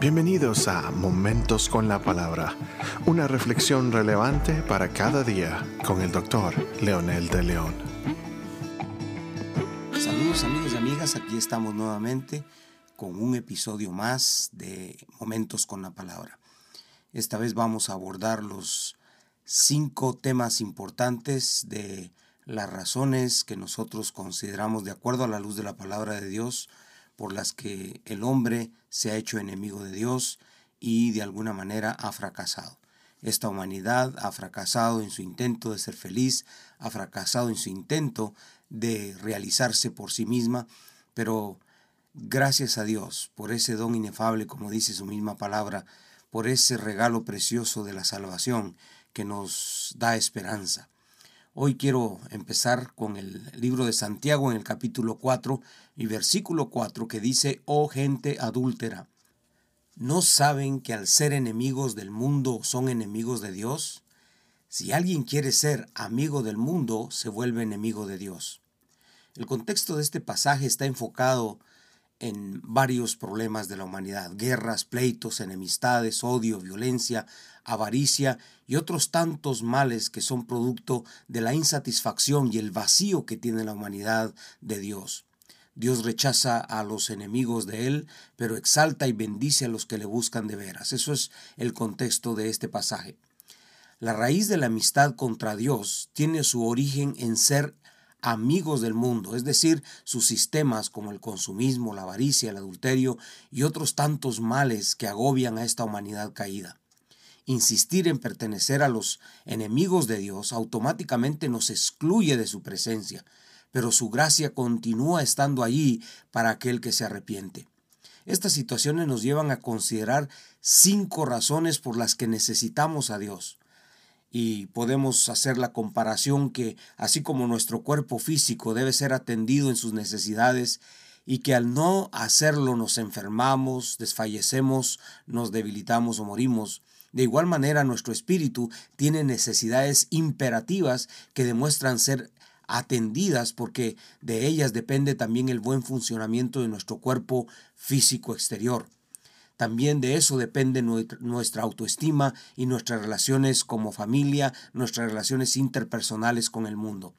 Bienvenidos a Momentos con la Palabra, una reflexión relevante para cada día con el doctor Leonel de León. Saludos amigos y amigas, aquí estamos nuevamente con un episodio más de Momentos con la Palabra. Esta vez vamos a abordar los cinco temas importantes de las razones que nosotros consideramos de acuerdo a la luz de la palabra de Dios por las que el hombre se ha hecho enemigo de Dios y de alguna manera ha fracasado. Esta humanidad ha fracasado en su intento de ser feliz, ha fracasado en su intento de realizarse por sí misma, pero gracias a Dios por ese don inefable, como dice su misma palabra, por ese regalo precioso de la salvación que nos da esperanza. Hoy quiero empezar con el libro de Santiago en el capítulo 4 y versículo 4 que dice, oh gente adúltera, ¿no saben que al ser enemigos del mundo son enemigos de Dios? Si alguien quiere ser amigo del mundo, se vuelve enemigo de Dios. El contexto de este pasaje está enfocado en varios problemas de la humanidad, guerras, pleitos, enemistades, odio, violencia, avaricia y otros tantos males que son producto de la insatisfacción y el vacío que tiene la humanidad de Dios. Dios rechaza a los enemigos de Él, pero exalta y bendice a los que le buscan de veras. Eso es el contexto de este pasaje. La raíz de la amistad contra Dios tiene su origen en ser amigos del mundo, es decir, sus sistemas como el consumismo, la avaricia, el adulterio y otros tantos males que agobian a esta humanidad caída. Insistir en pertenecer a los enemigos de Dios automáticamente nos excluye de su presencia, pero su gracia continúa estando allí para aquel que se arrepiente. Estas situaciones nos llevan a considerar cinco razones por las que necesitamos a Dios y podemos hacer la comparación que así como nuestro cuerpo físico debe ser atendido en sus necesidades y que al no hacerlo nos enfermamos, desfallecemos, nos debilitamos o morimos, de igual manera nuestro espíritu tiene necesidades imperativas que demuestran ser atendidas porque de ellas depende también el buen funcionamiento de nuestro cuerpo físico exterior. También de eso depende nuestra autoestima y nuestras relaciones como familia, nuestras relaciones interpersonales con el mundo.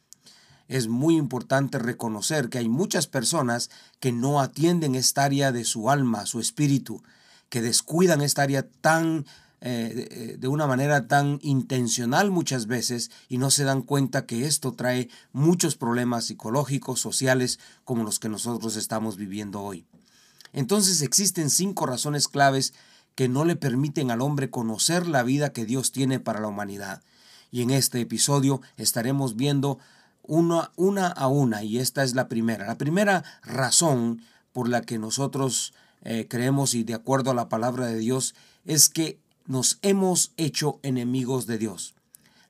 Es muy importante reconocer que hay muchas personas que no atienden esta área de su alma, su espíritu, que descuidan esta área tan eh, de una manera tan intencional muchas veces y no se dan cuenta que esto trae muchos problemas psicológicos, sociales, como los que nosotros estamos viviendo hoy. Entonces existen cinco razones claves que no le permiten al hombre conocer la vida que Dios tiene para la humanidad. Y en este episodio estaremos viendo una, una a una, y esta es la primera. La primera razón por la que nosotros eh, creemos y de acuerdo a la palabra de Dios es que nos hemos hecho enemigos de Dios.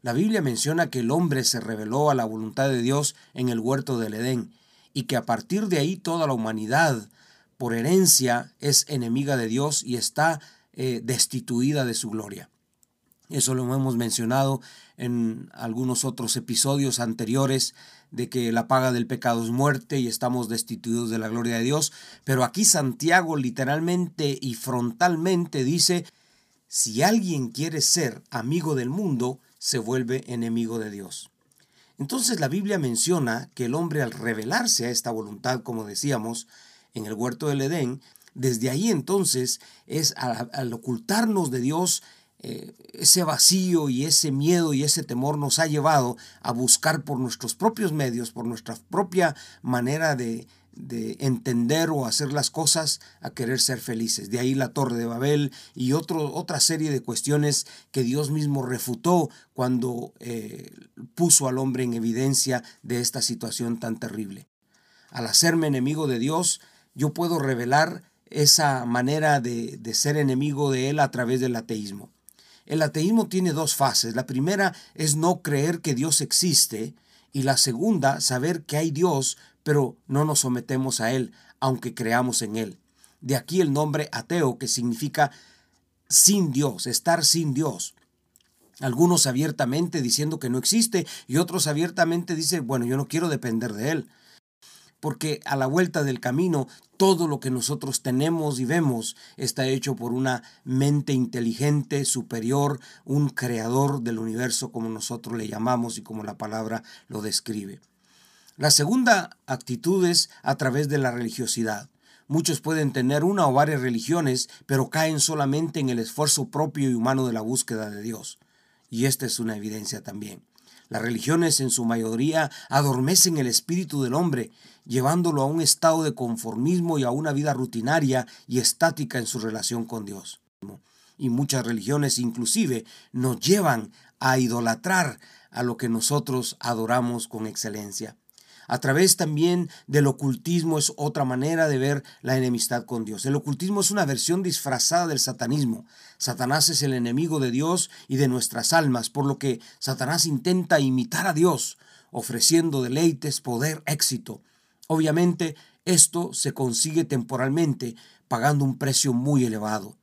La Biblia menciona que el hombre se rebeló a la voluntad de Dios en el huerto del Edén y que a partir de ahí toda la humanidad por herencia es enemiga de Dios y está eh, destituida de su gloria. Eso lo hemos mencionado en algunos otros episodios anteriores de que la paga del pecado es muerte y estamos destituidos de la gloria de Dios. Pero aquí Santiago literalmente y frontalmente dice, si alguien quiere ser amigo del mundo, se vuelve enemigo de Dios. Entonces la Biblia menciona que el hombre al revelarse a esta voluntad, como decíamos, en el huerto del Edén, desde ahí entonces es al, ocultarnos de Dios, eh, ese vacío y ese miedo y ese temor nos ha llevado a buscar por nuestros propios medios, por nuestra propia manera de, de entender o hacer las cosas a querer ser felices. De ahí la Torre de Babel y otra serie de cuestiones que Dios mismo refutó cuando eh, puso al hombre en evidencia de esta situación tan terrible. Al hacerme enemigo de Dios, yo puedo revelar esa manera de, ser enemigo de él a través del ateísmo. El ateísmo tiene dos fases. La primera es no creer que Dios existe y la segunda, saber que hay Dios, pero no nos sometemos a Él, aunque creamos en Él. De aquí el nombre ateo, que significa sin Dios, estar sin Dios. Algunos abiertamente diciendo que no existe y otros abiertamente dicen, bueno, yo no quiero depender de Él. Porque a la vuelta del camino todo lo que nosotros tenemos y vemos está hecho por una mente inteligente, superior, un creador del universo como nosotros le llamamos y como la palabra lo describe. La segunda actitud es a través de la religiosidad. Muchos pueden tener una o varias religiones, pero caen solamente en el esfuerzo propio y humano de la búsqueda de Dios. Y esta es una evidencia también. Las religiones en su mayoría adormecen el espíritu del hombre, llevándolo a un estado de conformismo y a una vida rutinaria y estática en su relación con Dios. Y muchas religiones inclusive nos llevan a idolatrar a lo que nosotros adoramos con excelencia. A través también del ocultismo es otra manera de ver la enemistad con Dios. El ocultismo es una versión disfrazada del satanismo. Satanás es el enemigo de Dios y de nuestras almas, por lo que Satanás intenta imitar a Dios, ofreciendo deleites, poder, éxito. Obviamente, esto se consigue temporalmente, pagando un precio muy elevado.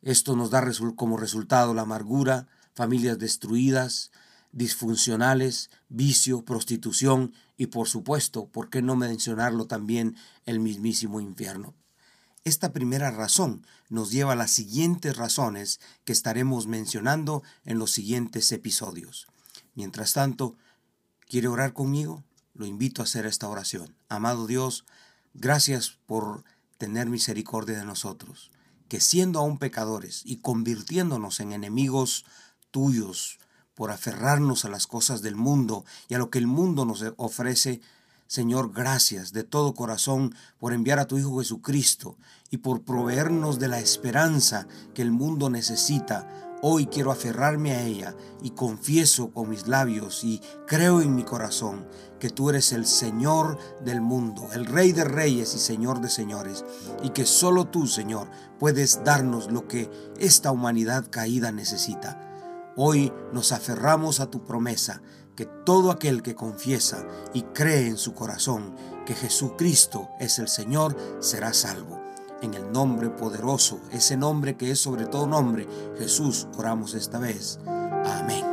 Esto nos da como resultado la amargura, familias destruidas, disfuncionales, vicio, prostitución y por supuesto, ¿por qué no mencionarlo también el mismísimo infierno? Esta primera razón nos lleva a las siguientes razones que estaremos mencionando en los siguientes episodios. Mientras tanto, ¿quiere orar conmigo? Lo invito a hacer esta oración. Amado Dios, gracias por tener misericordia de nosotros, que siendo aún pecadores y convirtiéndonos en enemigos tuyos, por aferrarnos a las cosas del mundo y a lo que el mundo nos ofrece. Señor, gracias de todo corazón por enviar a tu Hijo Jesucristo y por proveernos de la esperanza que el mundo necesita. Hoy quiero aferrarme a ella y confieso con mis labios y creo en mi corazón que tú eres el Señor del mundo, el Rey de reyes y Señor de señores, y que solo tú, Señor, puedes darnos lo que esta humanidad caída necesita. Hoy nos aferramos a tu promesa que todo aquel que confiesa y cree en su corazón que Jesucristo es el Señor será salvo. En el nombre poderoso, ese nombre que es sobre todo nombre, Jesús, oramos esta vez. Amén.